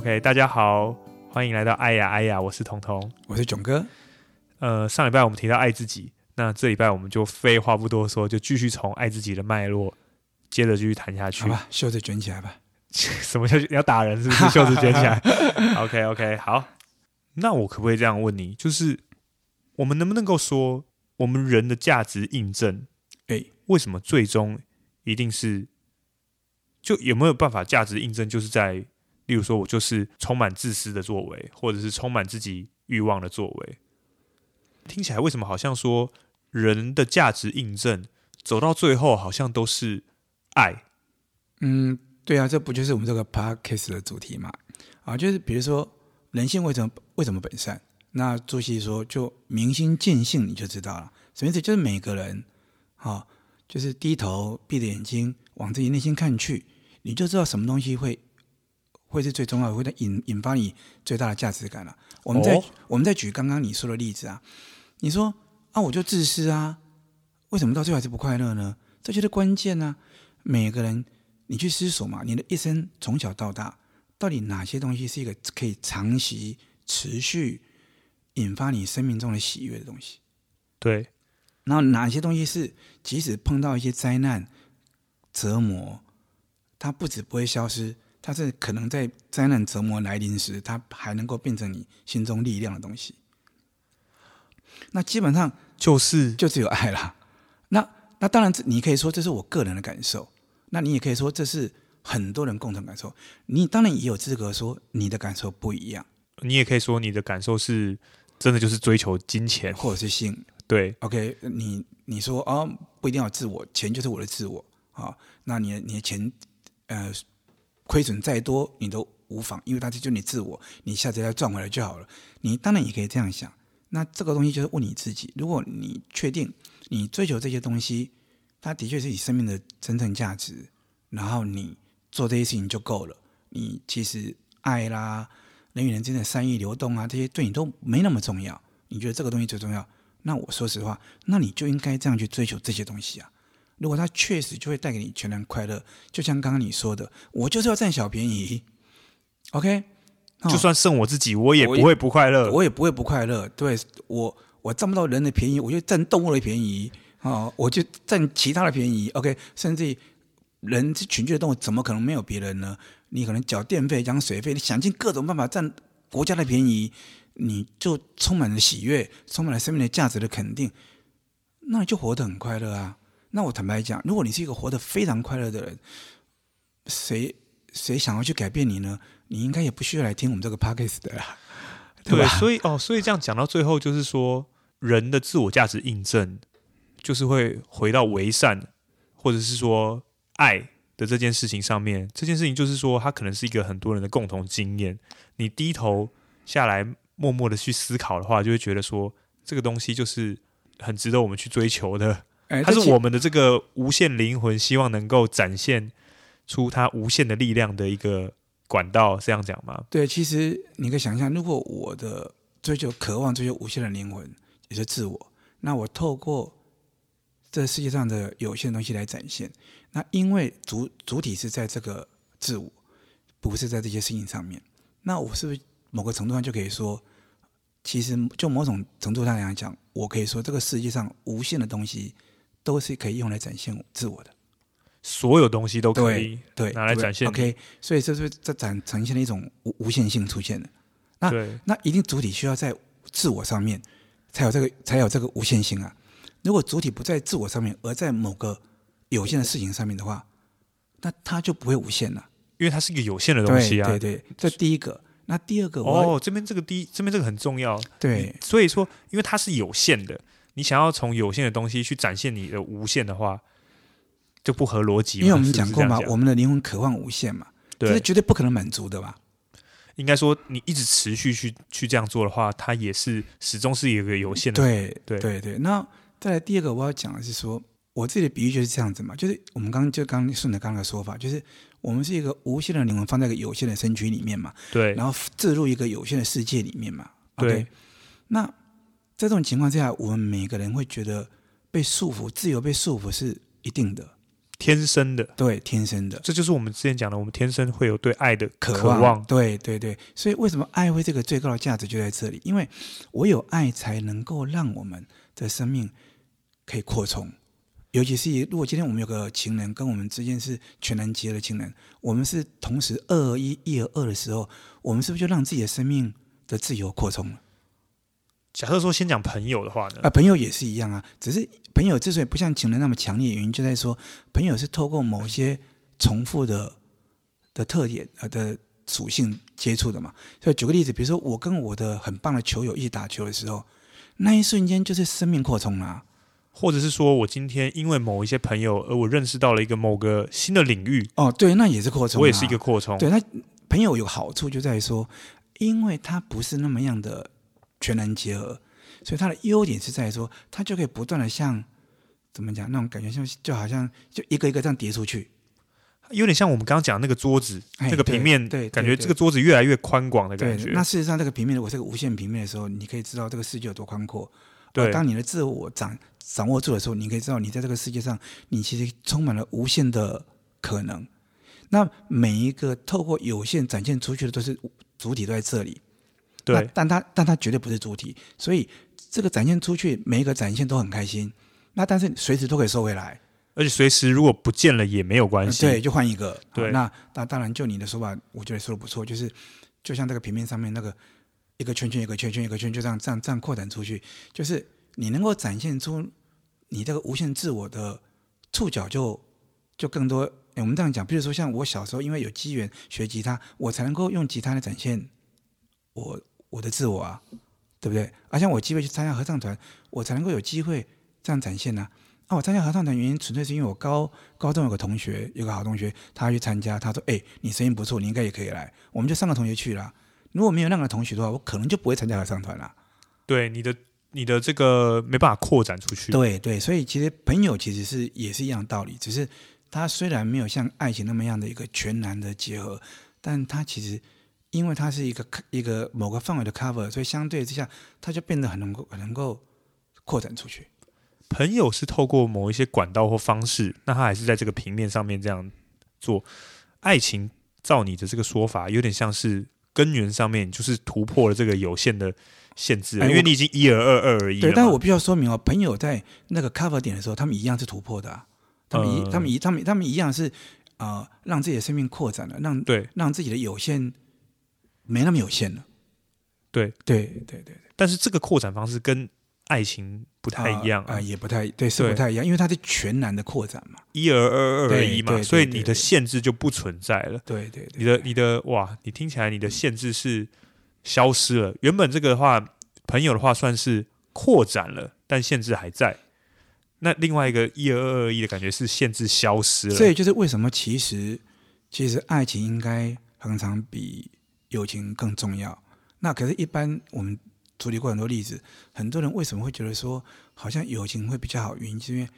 OK，大家好，欢迎来到爱呀爱呀，我是彤彤，我是囧哥。呃，上礼拜我们提到爱自己，那这礼拜我们就废话不多说，就继续从爱自己的脉络接着继续谈下去。好吧，袖子卷起来吧。什么叫你要打人？是不是 袖子卷起来？OK OK，好。那我可不可以这样问你？就是我们能不能够说，我们人的价值印证，哎，为什么最终一定是？就有没有办法价值印证，就是在？例如说，我就是充满自私的作为，或者是充满自己欲望的作为，听起来为什么好像说人的价值印证走到最后好像都是爱？嗯，对啊，这不就是我们这个 podcast 的主题嘛？啊，就是比如说人性为什么为什么本善？那朱熹说，就明心见性，你就知道了。什么意思？就是每个人，啊，就是低头闭着眼睛往自己内心看去，你就知道什么东西会。会是最重要的，会引引发你最大的价值感了。我们在、哦、我们在举刚刚你说的例子啊，你说啊，我就自私啊，为什么到最后还是不快乐呢？这就是关键呢、啊。每个人，你去思索嘛，你的一生从小到大，到底哪些东西是一个可以长期持续引发你生命中的喜悦的东西？对。然后哪些东西是即使碰到一些灾难折磨，它不止不会消失。它是可能在灾难折磨来临时，它还能够变成你心中力量的东西。那基本上就是就只有爱了。那那当然，你可以说这是我个人的感受，那你也可以说这是很多人共同感受。你当然也有资格说你的感受不一样。你也可以说你的感受是真的就是追求金钱或者是性。对，OK，你你说哦，不一定要自我，钱就是我的自我啊。那你的你的钱呃。亏损再多你都无妨，因为它是就你自我，你下次再赚回来就好了。你当然也可以这样想。那这个东西就是问你自己：如果你确定你追求这些东西，它的确是你生命的真正价值，然后你做这些事情就够了。你其实爱啦、人与人之间的善意流动啊，这些对你都没那么重要。你觉得这个东西最重要？那我说实话，那你就应该这样去追求这些东西啊。如果他确实就会带给你全然快乐，就像刚刚你说的，我就是要占小便宜，OK，就算剩我自己，我也不会不快乐，我也，不会不快乐。对，我，我占不到人的便宜，我就占动物的便宜啊，我就占其他的便宜，OK，甚至人是群居的动物，怎么可能没有别人呢？你可能缴电费、缴水费，你想尽各种办法占国家的便宜，你就充满了喜悦，充满了生命的价值的肯定，那你就活得很快乐啊。那我坦白讲，如果你是一个活得非常快乐的人，谁谁想要去改变你呢？你应该也不需要来听我们这个 podcast 的啦，对吧？对，所以哦，所以这样讲到最后，就是说人的自我价值印证，就是会回到为善，或者是说爱的这件事情上面。这件事情就是说，它可能是一个很多人的共同经验。你低头下来，默默的去思考的话，就会觉得说，这个东西就是很值得我们去追求的。它是我们的这个无限灵魂，希望能够展现出它无限的力量的一个管道，这样讲吗？对，其实你可以想象，如果我的追求、渴望追求无限的灵魂，也是自我，那我透过这世界上的有限的东西来展现。那因为主主体是在这个自我，不是在这些事情上面，那我是不是某个程度上就可以说，其实就某种程度上来讲，我可以说这个世界上无限的东西。都是可以用来展现自我的，所有东西都可以对，对拿来展现。OK，所以这是这展呈现了一种无无限性出现的。那对那一定主体需要在自我上面才有这个才有这个无限性啊。如果主体不在自我上面，而在某个有限的事情上面的话，那它就不会无限了，因为它是一个有限的东西啊。对对，对，这第一个。那第二个哦，这边这个第一这边这个很重要。对，所以说，因为它是有限的。你想要从有限的东西去展现你的无限的话，就不合逻辑。因为我们讲过嘛，我们的灵魂渴望无限嘛，这是绝对不可能满足的吧？应该说，你一直持续去去这样做的话，它也是始终是一个有限的。对对对对。那再来第二个，我要讲的是说，我自己的比喻就是这样子嘛，就是我们刚刚就刚顺着刚刚的说法，就是我们是一个无限的灵魂放在一个有限的身躯里面嘛，对，然后置入一个有限的世界里面嘛，对，okay? 那。在这种情况之下，我们每个人会觉得被束缚，自由被束缚是一定的。天生的，对，天生的，这就是我们之前讲的，我们天生会有对爱的渴望。渴望对对对，所以为什么爱会这个最高的价值就在这里？因为我有爱才能够让我们的生命可以扩充。尤其是如果今天我们有个情人跟我们之间是全然结合的情人，我们是同时二合一、一而二的时候，我们是不是就让自己的生命的自由扩充了？假设说先讲朋友的话呢？啊，朋友也是一样啊，只是朋友之所以不像情人那么强烈，原因就在说朋友是透过某些重复的的特点呃的属性接触的嘛。所以举个例子，比如说我跟我的很棒的球友一起打球的时候，那一瞬间就是生命扩充了啊。或者是说我今天因为某一些朋友而我认识到了一个某个新的领域哦，对，那也是扩充啊。我也是一个扩充。对，那朋友有好处就在于说，因为他不是那么样的。全能结合，所以它的优点是在于说，它就可以不断的像怎么讲那种感觉，像就好像就一个一个这样叠出去，有点像我们刚刚讲那个桌子，那、哎、个平面，对，对感觉这个桌子越来越宽广的感觉。那事实上，这个平面如果是个无限平面的时候，你可以知道这个世界有多宽阔。对，当你的自我掌掌握住的时候，你可以知道你在这个世界上，你其实充满了无限的可能。那每一个透过有限展现出去的，都是主体都在这里。对，但他但他绝对不是主体，所以这个展现出去，每一个展现都很开心。那但是随时都可以收回来，而且随时如果不见了也没有关系，对，就换一个。对，那那当然就你的说法，我觉得说的不错，就是就像这个平面上面那个一个圈圈一个圈圈一个圈，就这样这样这样扩展出去，就是你能够展现出你这个无限自我的触角就就更多。哎，我们这样讲，比如说像我小时候，因为有机缘学吉他，我才能够用吉他来展现我。我的自我啊，对不对？而且我有机会去参加合唱团，我才能够有机会这样展现呢、啊。啊，我参加合唱团原因纯粹是因为我高高中有个同学，有个好同学，他去参加，他说：“哎，你声音不错，你应该也可以来。”我们就三个同学去了。如果没有那个同学的话，我可能就不会参加合唱团了。对，你的你的这个没办法扩展出去。对对，所以其实朋友其实是也是一样道理，只是他虽然没有像爱情那么样的一个全然的结合，但他其实。因为它是一个一个某个范围的 cover，所以相对之下，它就变得很能够很能够扩展出去。朋友是透过某一些管道或方式，那他还是在这个平面上面这样做。爱情，照你的这个说法，有点像是根源上面就是突破了这个有限的限制，因为你已经一而二，二而一。对，但是我必须要说明哦，朋友在那个 cover 点的时候，他们一样是突破的，啊，他们一、呃、他们一他们他们一样是啊、呃，让自己的生命扩展了，让对让自己的有限。没那么有限了，对对对对，但是这个扩展方式跟爱情不太一样啊，也不太对，是不太一样，因为它是全然的扩展嘛，一而二，二而一嘛，所以你的限制就不存在了。对对，你的你的哇，你听起来你的限制是消失了。原本这个的话，朋友的话算是扩展了，但限制还在。那另外一个一而二，二一的感觉是限制消失了。所以就是为什么其实其实爱情应该常常比。友情更重要。那可是，一般我们处理过很多例子，很多人为什么会觉得说，好像友情会比较好？原因是因为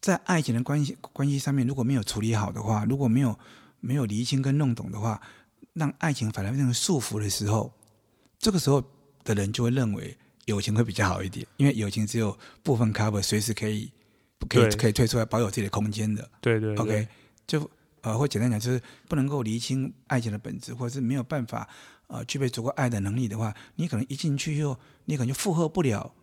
在爱情的关系关系上面，如果没有处理好的话，如果没有没有厘清跟弄懂的话，让爱情反而变成束缚的时候，这个时候的人就会认为友情会比较好一点，因为友情只有部分 cover，随时可以可以可以退出来，保有自己的空间的。对对，对，OK，就。呃，或简单讲，就是不能够厘清爱情的本质，或者是没有办法呃具备足够爱的能力的话，你可能一进去以后，你可能就负荷不了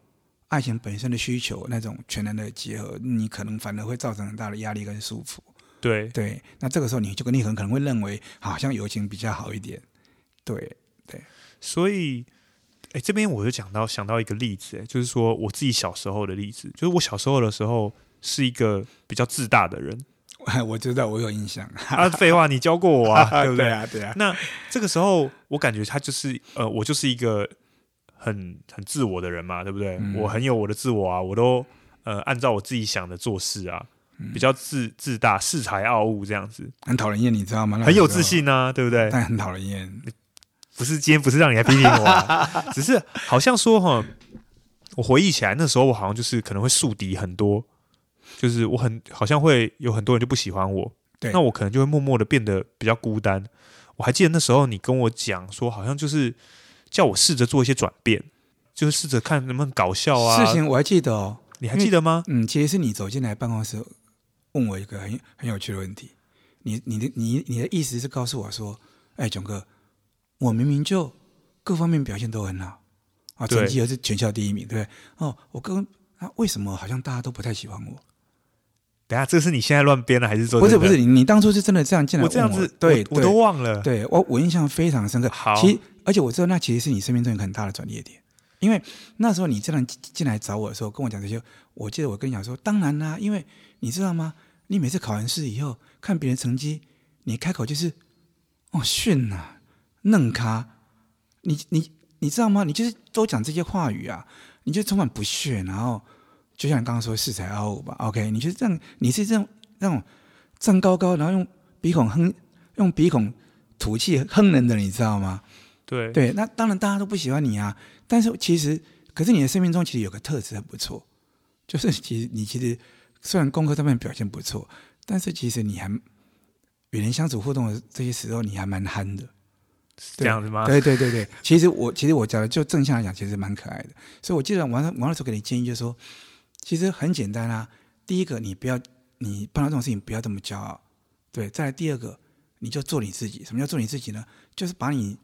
爱情本身的需求，那种全然的结合，你可能反而会造成很大的压力跟束缚。对对，那这个时候你就跟你很可能会认为，好像友情比较好一点。对对，所以，哎，这边我就讲到想到一个例子，哎，就是说我自己小时候的例子，就是我小时候的时候是一个比较自大的人。我知道，我有印象。啊，废话，你教过我啊，对不对？对啊，对啊。那这个时候，我感觉他就是呃，我就是一个很很自我的人嘛，对不对？嗯、我很有我的自我啊，我都呃按照我自己想的做事啊，嗯、比较自自大、恃才傲物这样子，很讨人厌，你知道吗？很有自信啊，对不对？但很讨人厌。不是今天不是让你来批评我、啊，只是好像说哈，我回忆起来那时候，我好像就是可能会树敌很多。就是我很好像会有很多人就不喜欢我，对，那我可能就会默默的变得比较孤单。我还记得那时候你跟我讲说，好像就是叫我试着做一些转变，就是试着看能不能搞笑啊。事情我还记得哦，你还记得吗？嗯，其实是你走进来办公室，问我一个很很有趣的问题，你你的你你的意思是告诉我说，哎，囧哥，我明明就各方面表现都很好啊，成绩又是全校第一名，对不对？哦，我跟啊，为什么好像大家都不太喜欢我？等下，这是你现在乱编的，还是说不是不是？你你当初是真的这样进来我？我这样子，对，我，我都忘了。对我我印象非常深刻。好，其实而且我知道那其实是你生命中一个很大的转捩点，因为那时候你这样进来找我的时候，跟我讲这些，我记得我跟你讲说，当然啦，因为你知道吗？你每次考完试以后看别人成绩，你开口就是哦逊呐，嫩咖，你你你知道吗？你就是都讲这些话语啊，你就充满不屑，然后。就像你刚刚说恃才傲物吧，OK？你就是这样，你是这种那种站高高，然后用鼻孔哼，用鼻孔吐气哼人的，你知道吗？对对，那当然大家都不喜欢你啊。但是其实，可是你的生命中其实有个特质很不错，就是其实你其实虽然功课上面表现不错，但是其实你还与人相处互动的这些时候，你还蛮憨的。是这样子吗？对对对对，其实我其实我讲的就正向来讲，其实蛮可爱的。所以我记得我那我那时候给你建议就是说。其实很简单啊，第一个你不要，你碰到这种事情不要这么骄傲，对。再来第二个，你就做你自己。什么叫做你自己呢？就是把你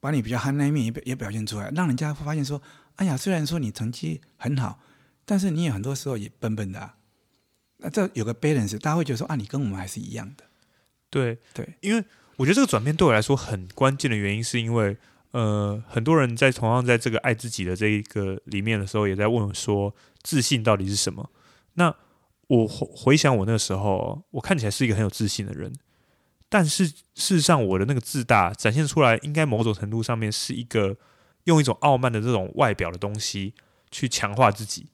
把你比较憨那一面也表也表现出来，让人家会发现说，哎呀，虽然说你成绩很好，但是你也很多时候也笨笨的啊。那这有个 balance，大家会觉得说啊，你跟我们还是一样的。对对，因为我觉得这个转变对我来说很关键的原因，是因为呃，很多人在同样在这个爱自己的这一个里面的时候，也在问我说。自信到底是什么？那我回想我那个时候，我看起来是一个很有自信的人，但是事实上我的那个自大展现出来，应该某种程度上面是一个用一种傲慢的这种外表的东西去强化自己。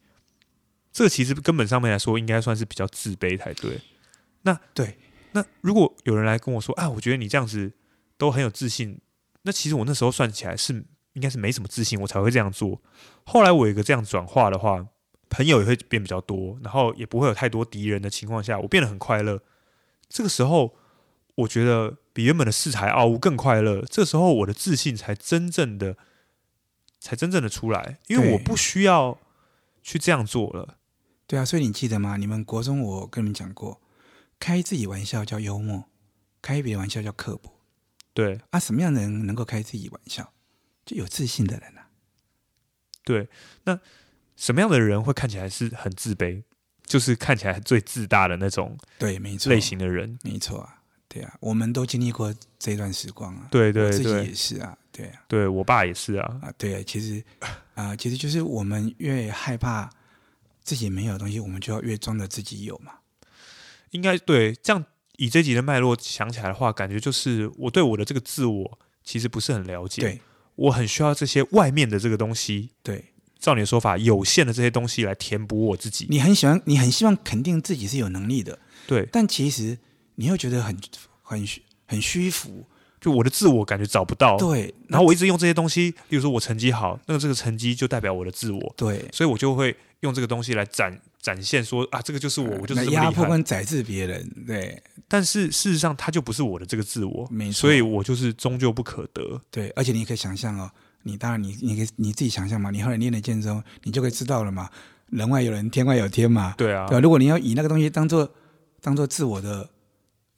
这个其实根本上面来说，应该算是比较自卑才对。那对，那如果有人来跟我说啊，我觉得你这样子都很有自信，那其实我那时候算起来是应该是没什么自信，我才会这样做。后来我有一个这样转化的话。朋友也会变比较多，然后也不会有太多敌人的情况下，我变得很快乐。这个时候，我觉得比原本的恃才傲物更快乐。这时候，我的自信才真正的，才真正的出来，因为我不需要去这样做了。对啊，所以你记得吗？你们国中我跟你们讲过，开自己玩笑叫幽默，开别人玩笑叫刻薄。对啊，什么样的人能够开自己玩笑？就有自信的人啊。对，那。什么样的人会看起来是很自卑？就是看起来最自大的那种，对，没错，类型的人，没错啊，对啊，我们都经历过这段时光啊，对对对，自己也是啊，对啊，对我爸也是啊，啊，对啊，其实啊、呃，其实就是我们越害怕自己没有东西，我们就要越装着自己有嘛。应该对，这样以这集的脉络想起来的话，感觉就是我对我的这个自我其实不是很了解，对，我很需要这些外面的这个东西，对。照你的说法，有限的这些东西来填补我自己。你很喜欢，你很希望肯定自己是有能力的，对。但其实你又觉得很很很虚浮，就我的自我感觉找不到。对。然后我一直用这些东西，例如说我成绩好，那个这个成绩就代表我的自我。对。所以我就会用这个东西来展展现说啊，这个就是我，我就是。压迫跟宰制别人，对。但是事实上，他就不是我的这个自我，没错。所以我就是终究不可得。对，而且你可以想象哦。你当然你，你你可以你自己想象嘛，你后来练了剑之后，你就可以知道了嘛，人外有人，天外有天嘛。对啊。对，如果你要以那个东西当做当做自我的，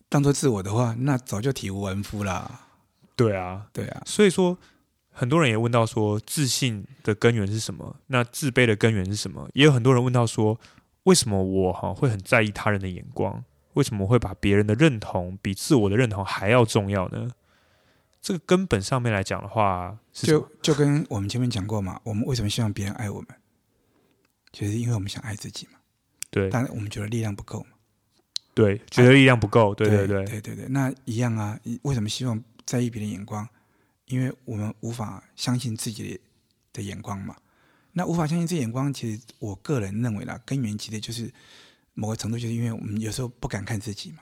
当做自我的话，那早就体无完肤啦。对啊，对啊。所以说，很多人也问到说，自信的根源是什么？那自卑的根源是什么？也有很多人问到说，为什么我哈会很在意他人的眼光？为什么会把别人的认同比自我的认同还要重要呢？这个根本上面来讲的话，就就跟我们前面讲过嘛，我们为什么希望别人爱我们？其实因为我们想爱自己嘛。对。但我们觉得力量不够嘛。对，觉得力量不够。对对对对对对。那一样啊，为什么希望在意别人眼光？因为我们无法相信自己的眼光嘛。那无法相信这眼光，其实我个人认为啦，根源其实就是某个程度，就是因为我们有时候不敢看自己嘛。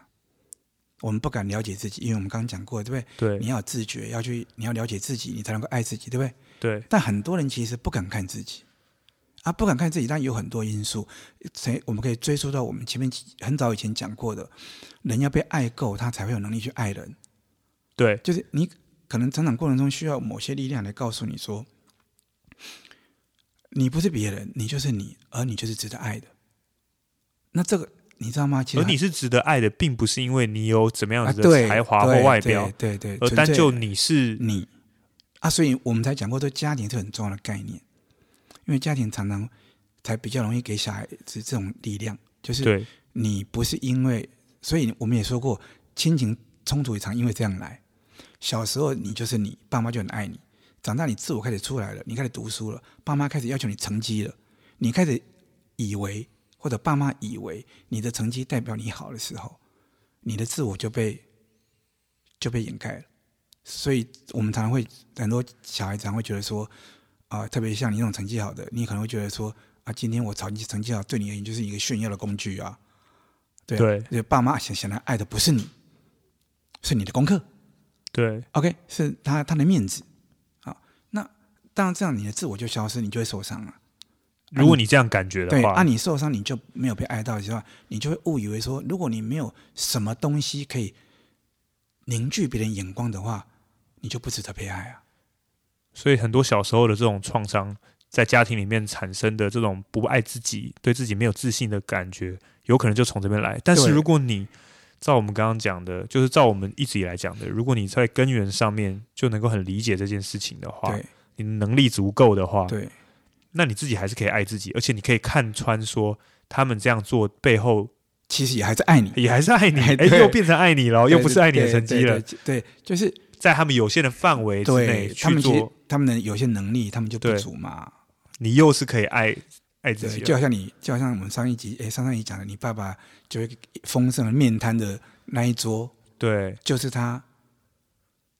我们不敢了解自己，因为我们刚刚讲过，对不对？对，你要有自觉，要去，你要了解自己，你才能够爱自己，对不对？对。但很多人其实不敢看自己，啊，不敢看自己，但有很多因素，谁我们可以追溯到我们前面很早以前讲过的，人要被爱够，他才会有能力去爱人。对，就是你可能成长过程中需要某些力量来告诉你说，你不是别人，你就是你，而你就是值得爱的。那这个你知道吗？其实而你是值得爱的，并不是因为你有怎么样子的才华或外表，啊、对对，对，对，而单就你是你啊，所以我们才讲过，这家庭是很重要的概念，因为家庭常常才比较容易给小孩子这种力量，就是你不是因为，所以我们也说过，亲情冲突也常因为这样来。小时候你就是你，爸妈就很爱你；长大你自我开始出来了，你开始读书了，爸妈开始要求你成绩了，你开始以为。或者爸妈以为你的成绩代表你好的时候，你的自我就被就被掩盖了。所以我们常常会很多小孩子常常会觉得说，啊、呃，特别像你这种成绩好的，你可能会觉得说，啊，今天我成绩成绩好，对你而言就是一个炫耀的工具啊。对，对，爸妈显显然爱的不是你，是你的功课。对，OK，是他他的面子。当然这样你的自我就消失，你就会受伤了。如果你这样感觉的话，对，啊，你受伤，你就没有被爱到的时候，你就会误以为说，如果你没有什么东西可以凝聚别人眼光的话，你就不值得被爱啊。所以很多小时候的这种创伤，在家庭里面产生的这种不爱自己、对自己没有自信的感觉，有可能就从这边来。但是如果你照我们刚刚讲的，就是照我们一直以来讲的，如果你在根源上面就能够很理解这件事情的话，对，你能力足够的话，对。那你自己还是可以爱自己，而且你可以看穿说他们这样做背后其实也还是爱你，也还是爱你，哎，又变成爱你了，又不是爱你的成绩了。对，就是在他们有限的范围之内去做，他们的有限能力，他们就不足嘛。你又是可以爱爱自己，就好像你，就好像我们上一集，哎，上上一集讲的，你爸爸就会丰盛的面瘫的那一桌，对，就是他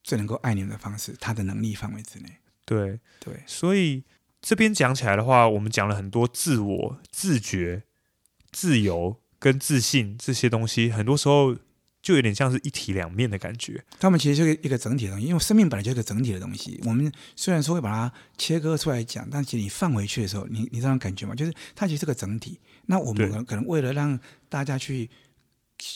最能够爱你们的方式，他的能力范围之内。对对，所以。这边讲起来的话，我们讲了很多自我、自觉、自由跟自信这些东西，很多时候就有点像是一体两面的感觉。他们其实就是一个整体的东西，因为生命本来就是一个整体的东西。我们虽然说会把它切割出来讲，但其实你放回去的时候，你你这种感觉嘛，就是它其实是个整体。那我们可能为了让大家去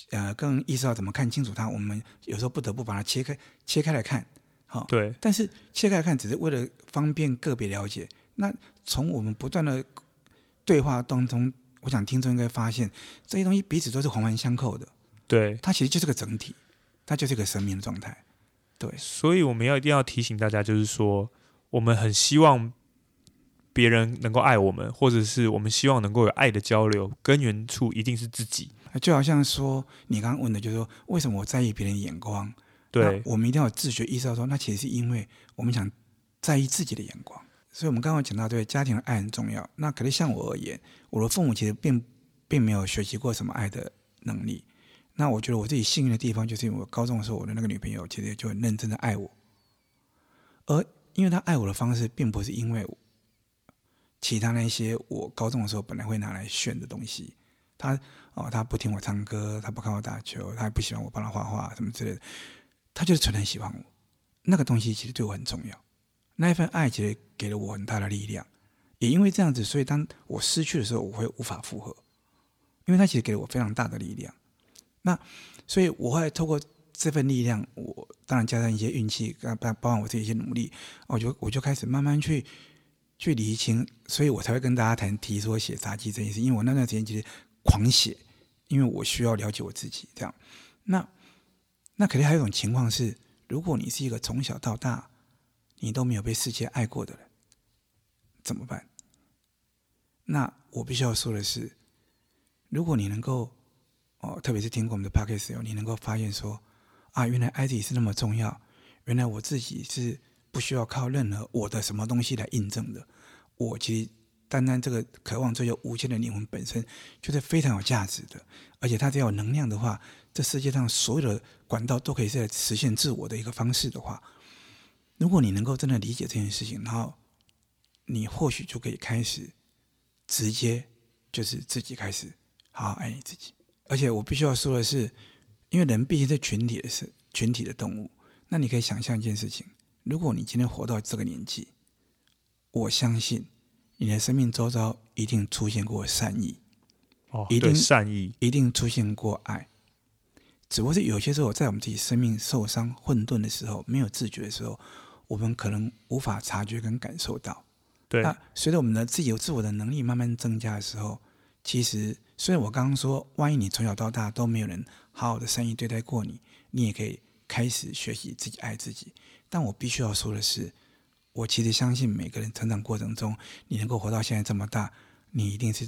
呃更意识到怎么看清楚它，我们有时候不得不把它切开切开来看。好，对。但是切开来看，只是为了方便个别了解。那从我们不断的对话当中，我想听众应该发现这些东西彼此都是环环相扣的。对，它其实就是个整体，它就是一个生命的状态。对，所以我们要一定要提醒大家，就是说，我们很希望别人能够爱我们，或者是我们希望能够有爱的交流，根源处一定是自己。就好像说你刚刚问的，就是说为什么我在意别人眼光？对，我们一定要有自觉意识到说，那其实是因为我们想在意自己的眼光。所以，我们刚刚讲到，对家庭的爱很重要。那可是像我而言，我的父母其实并并没有学习过什么爱的能力。那我觉得我自己幸运的地方，就是因为我高中的时候，我的那个女朋友其实就很认真的爱我。而因为她爱我的方式，并不是因为其他那些我高中的时候本来会拿来炫的东西。她哦，她不听我唱歌，她不看我打球，她也不喜欢我帮她画画什么之类的。他就是纯然喜欢我。那个东西其实对我很重要。那一份爱其实给了我很大的力量，也因为这样子，所以当我失去的时候，我会无法复合，因为他其实给了我非常大的力量。那所以我会透过这份力量，我当然加上一些运气，包包括我自己一些努力，我就我就开始慢慢去去厘清，所以我才会跟大家谈提说写杂记这件事，因为我那段时间其实狂写，因为我需要了解我自己。这样，那那肯定还有一种情况是，如果你是一个从小到大。你都没有被世界爱过的人，怎么办？那我必须要说的是，如果你能够哦，特别是听过我们的 podcast 时候，你能够发现说啊，原来爱自己是那么重要，原来我自己是不需要靠任何我的什么东西来印证的。我其实单单这个渴望追求无限的灵魂本身就是非常有价值的，而且它只要有能量的话，这世界上所有的管道都可以在实现自我的一个方式的话。如果你能够真的理解这件事情，然后你或许就可以开始直接就是自己开始好好爱你自己。而且我必须要说的是，因为人毕竟是群体的是群体的动物，那你可以想象一件事情：如果你今天活到这个年纪，我相信你的生命周遭一定出现过善意，哦，一定善意，一定出现过爱。只不过是有些时候，在我们自己生命受伤、混沌的时候，没有自觉的时候。我们可能无法察觉跟感受到，对。那随着我们的自己有自我的能力慢慢增加的时候，其实虽然我刚刚说，万一你从小到大都没有人好好的善意对待过你，你也可以开始学习自己爱自己。但我必须要说的是，我其实相信每个人成长过程中，你能够活到现在这么大，你一定是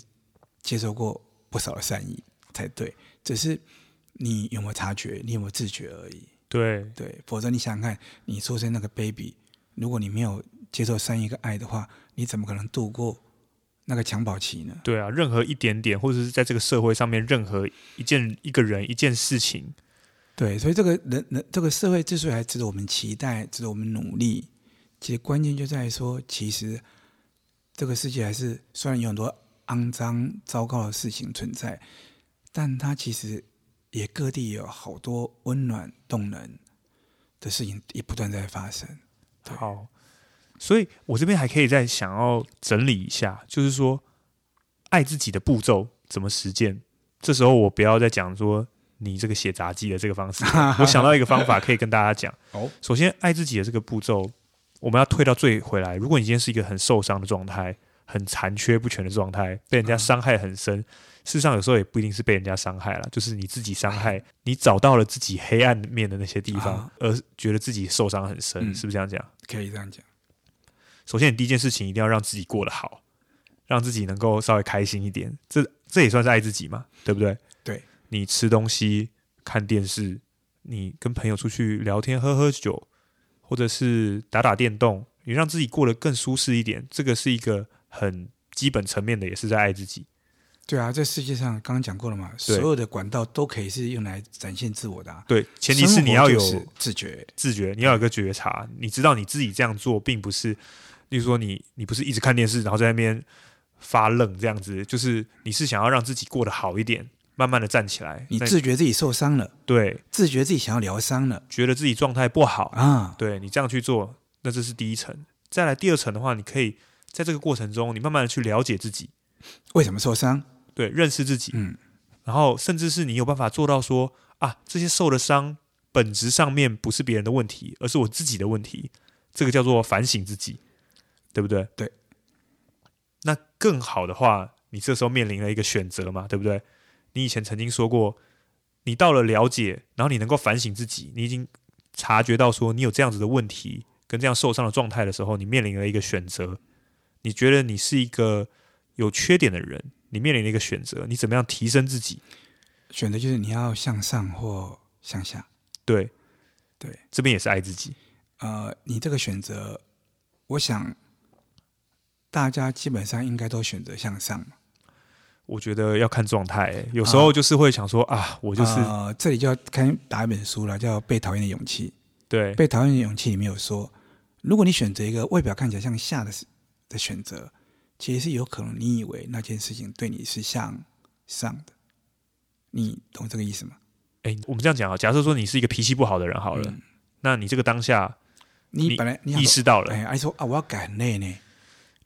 接受过不少的善意才对。只是你有没有察觉，你有没有自觉而已。对对，否则你想想看，你出生那个 baby，如果你没有接受三一个爱的话，你怎么可能度过那个襁褓期呢？对啊，任何一点点，或者是在这个社会上面，任何一件一个人一件事情，对，所以这个人人这个社会之所以还值得我们期待，值得我们努力，其实关键就在于说，其实这个世界还是虽然有很多肮脏糟糕的事情存在，但它其实。也各地有好多温暖动人的事情也不断在发生。好，所以我这边还可以再想要整理一下，就是说爱自己的步骤怎么实践。这时候我不要再讲说你这个写杂记的这个方式，我想到一个方法可以跟大家讲。哦，首先爱自己的这个步骤，我们要退到最回来。如果你今天是一个很受伤的状态，很残缺不全的状态，被人家伤害很深。事实上，有时候也不一定是被人家伤害了，就是你自己伤害，你找到了自己黑暗面的那些地方，啊、而觉得自己受伤很深，嗯、是不是这样讲？可以这样讲。首先，你第一件事情一定要让自己过得好，让自己能够稍微开心一点，这这也算是爱自己嘛，对不对？对。你吃东西、看电视，你跟朋友出去聊天、喝喝酒，或者是打打电动，你让自己过得更舒适一点，这个是一个很基本层面的，也是在爱自己。对啊，在世界上刚刚讲过了嘛，所有的管道都可以是用来展现自我的啊。对，前提是你要有自觉，自觉，你要有个觉察，你知道你自己这样做并不是，例如说你你不是一直看电视，然后在那边发愣这样子，就是你是想要让自己过得好一点，慢慢的站起来。你自觉自己受伤了，对，自觉自己想要疗伤了，觉得自己状态不好啊，对，你这样去做，那这是第一层。再来第二层的话，你可以在这个过程中，你慢慢的去了解自己为什么受伤。对，认识自己，嗯，然后甚至是你有办法做到说啊，这些受的伤本质上面不是别人的问题，而是我自己的问题，这个叫做反省自己，对不对？对。那更好的话，你这时候面临了一个选择嘛，对不对？你以前曾经说过，你到了了解，然后你能够反省自己，你已经察觉到说你有这样子的问题跟这样受伤的状态的时候，你面临了一个选择，你觉得你是一个有缺点的人。你面临的一个选择，你怎么样提升自己？选择就是你要向上或向下。对，对，这边也是爱自己。呃，你这个选择，我想大家基本上应该都选择向上。我觉得要看状态，有时候就是会想说、呃、啊，我就是……呃，这里就要看打一本书了，叫《被讨厌的勇气》。对，《被讨厌的勇气》里面有说，如果你选择一个外表看起来向下的的选择。其实是有可能，你以为那件事情对你是向上的，你懂这个意思吗？哎，我们这样讲啊，假设说你是一个脾气不好的人好了，嗯、那你这个当下，你本来你意识到了，哎，还说啊，我要改很累呢，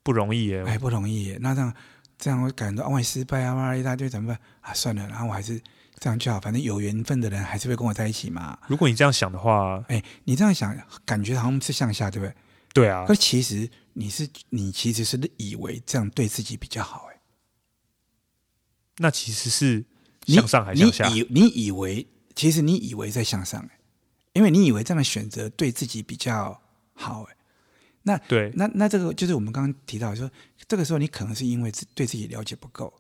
不容易耶，哎，不容易耶。那这样这样我改很多，万一失败啊，哇一大堆怎么办啊？算了，然后我还是这样就好，反正有缘分的人还是会跟我在一起嘛。如果你这样想的话，哎，你这样想，感觉好像是向下，对不对？对啊，可其实你是你其实是以为这样对自己比较好哎，那其实是向上还是向下？你以你以为其实你以为在向上哎，因为你以为这样的选择对自己比较好哎，那对，那那这个就是我们刚刚提到说，这个时候你可能是因为对自己了解不够，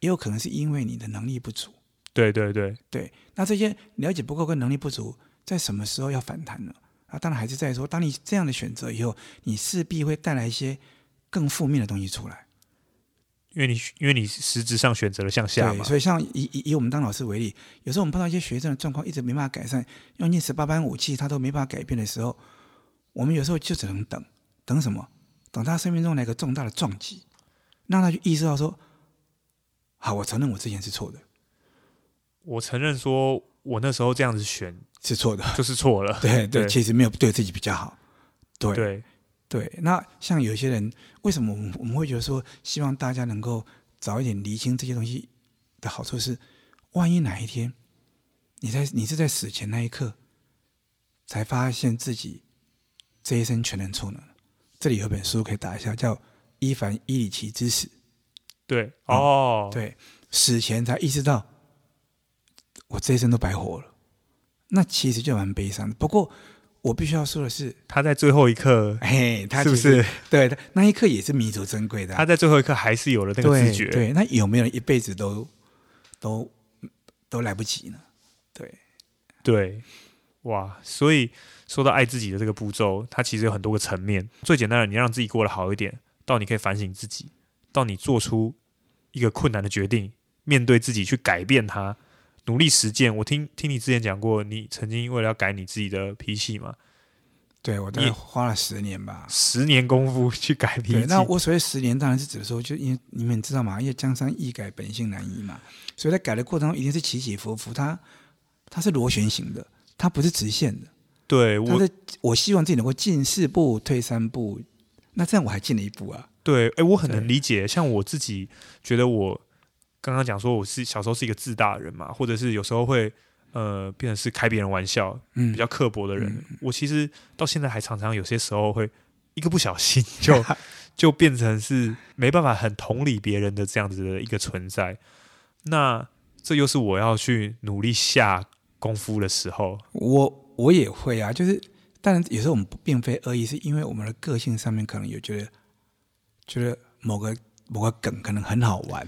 也有可能是因为你的能力不足。对对对对，那这些了解不够跟能力不足，在什么时候要反弹呢？啊，当然还是在说，当你这样的选择以后，你势必会带来一些更负面的东西出来，因为你因为你实质上选择了向下嘛。对，所以像以以以我们当老师为例，有时候我们碰到一些学生的状况一直没办法改善，用念十八般武器他都没办法改变的时候，我们有时候就只能等，等什么？等他生命中来个重大的撞击，让他去意识到说，好，我承认我之前是错的，我承认说我那时候这样子选。是错的，就是错了。对对，其实没有对自己比较好。对对对，那像有些人，为什么我们我们会觉得说，希望大家能够早一点厘清这些东西的好处是，万一哪一天你在你是在死前那一刻才发现自己这一生全能错呢？这里有本书可以打一下，叫伊凡·伊里奇之死。对哦，对，死前才意识到，我这一生都白活了，那其实就蛮悲伤的。不过我必须要说的是，他在最后一刻，嘿，他是不是？对，那一刻也是弥足珍贵的。他在最后一刻还是有了那个自觉。对，对，那有没有人一辈子都都都来不及呢？对，对，哇！所以说到爱自己的这个步骤，它其实有很多个层面。最简单的，你让自己过得好一点，到你可以反省自己，到你做出一个困难的决定，面对自己去改变它。努力实践。我听听你之前讲过，你曾经为了要改你自己的脾气嘛？对，我大概花了十年吧，十年功夫去改脾气。那我所谓十年，当然是指的说，就因为你们知道嘛，因为江山易改，本性难移嘛，所以在改的过程中一定是起起伏伏，它它是螺旋形的，它不是直线的。对，我我希望自己能够进四步退三步，那这样我还进了一步啊。对，哎，我很能理解，像我自己觉得我。刚刚讲说我是小时候是一个自大的人嘛，或者是有时候会呃变成是开别人玩笑，嗯，比较刻薄的人。嗯、我其实到现在还常常有些时候会一个不小心 就就变成是没办法很同理别人的这样子的一个存在。那这又是我要去努力下功夫的时候。我我也会啊，就是当然有时候我们并非恶意，是因为我们的个性上面可能有觉得觉得某个某个梗可能很好玩。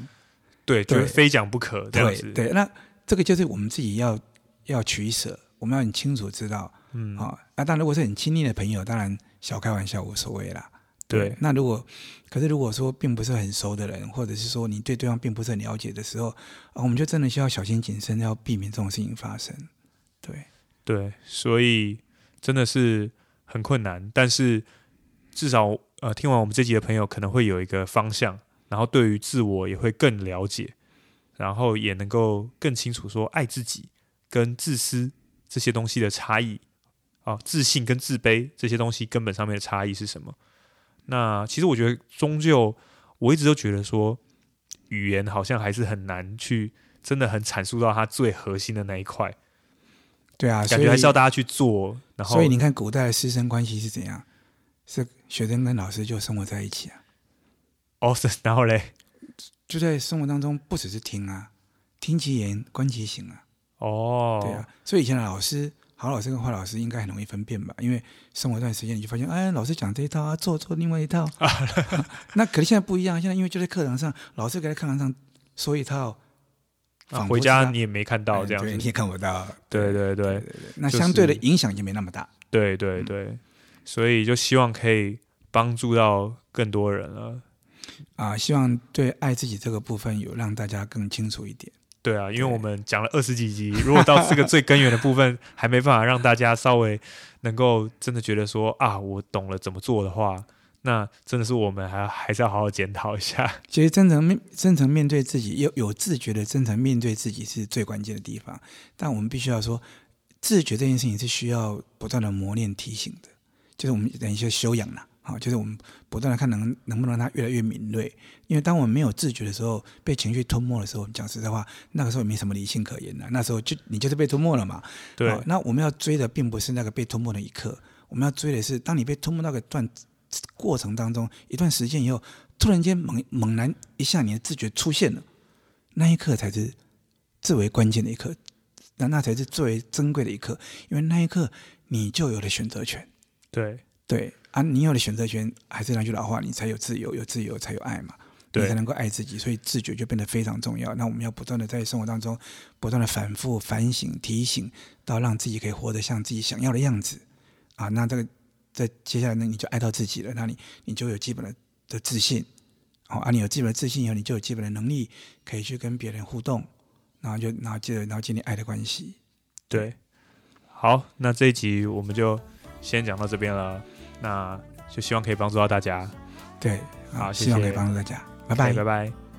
对，就是非讲不可这样子。对，对，那这个就是我们自己要要取舍，我们要很清楚知道。嗯，啊、哦，那当然，如果是很亲密的朋友，当然小开玩笑无所谓啦。对，对，那如果可是如果说并不是很熟的人，或者是说你对对方并不是很了解的时候，我们就真的需要小心谨慎，要避免这种事情发生。对，对，所以真的是很困难，但是至少呃，听完我们这集的朋友可能会有一个方向。然后对于自我也会更了解，然后也能够更清楚说爱自己跟自私这些东西的差异啊，自信跟自卑这些东西根本上面的差异是什么？那其实我觉得，终究我一直都觉得说，语言好像还是很难去真的很阐述到它最核心的那一块。对啊，感觉还是要大家去做。然后，所以你看，古代的师生关系是怎样？是学生跟老师就生活在一起啊。哦，是，然后嘞，就在生活当中，不只是听啊，听其言，观其行啊。哦，对啊，所以以前的老师，好老师跟坏老师应该很容易分辨吧？因为生活一段时间，你就发现，哎，老师讲这一套啊，做做另外一套。啊 那可能现在不一样，现在因为就在课堂上，老师给在课堂上说一套，啊，回家你也没看到这样子，对，你也看不到。对对对，对对对，那相对的影响就没那么大。对对对，所以就希望可以帮助到更多人了。啊，希望对爱自己这个部分有让大家更清楚一点。对啊，因为我们讲了二十几集，如果到这个最根源的部分还没办法让大家稍微能够真的觉得说啊，我懂了怎么做的话，那真的是我们还还是要好好检讨一下。其实真诚面真诚面对自己，有有自觉的真诚面对自己是最关键的地方。但我们必须要说，自觉这件事情是需要不断的磨练提醒的，就是我们等一些修养了。好，就是我们不断的看能能不能让它越来越敏锐，因为当我们没有自觉的时候，被情绪吞没的时候，讲实在话，那个时候也没什么理性可言的，那时候就你就是被吞没了嘛。对。那我们要追的并不是那个被吞没的一刻，我们要追的是当你被吞没那个段过程当中一段时间以后，突然间猛猛然一下你的自觉出现了，那一刻才是最为关键的一刻，那那才是最为珍贵的一刻，因为那一刻你就有了选择权。对。对啊，你有了选择权，还是那句老话，你才有自由，有自由才有爱嘛，对，你才能够爱自己，所以自觉就变得非常重要。那我们要不断的在生活当中，不断的反复反省、提醒，到让自己可以活得像自己想要的样子啊。那这个在接下来呢，你就爱到自己了，那你你就有基本的的自信，好啊，你有基本的自信以后，你就有基本的能力可以去跟别人互动，然后就然后接着然后建立爱的关系。对，好，那这一集我们就先讲到这边了。那就希望可以帮助到大家，对，好，希望可以帮助大家，拜拜，拜拜。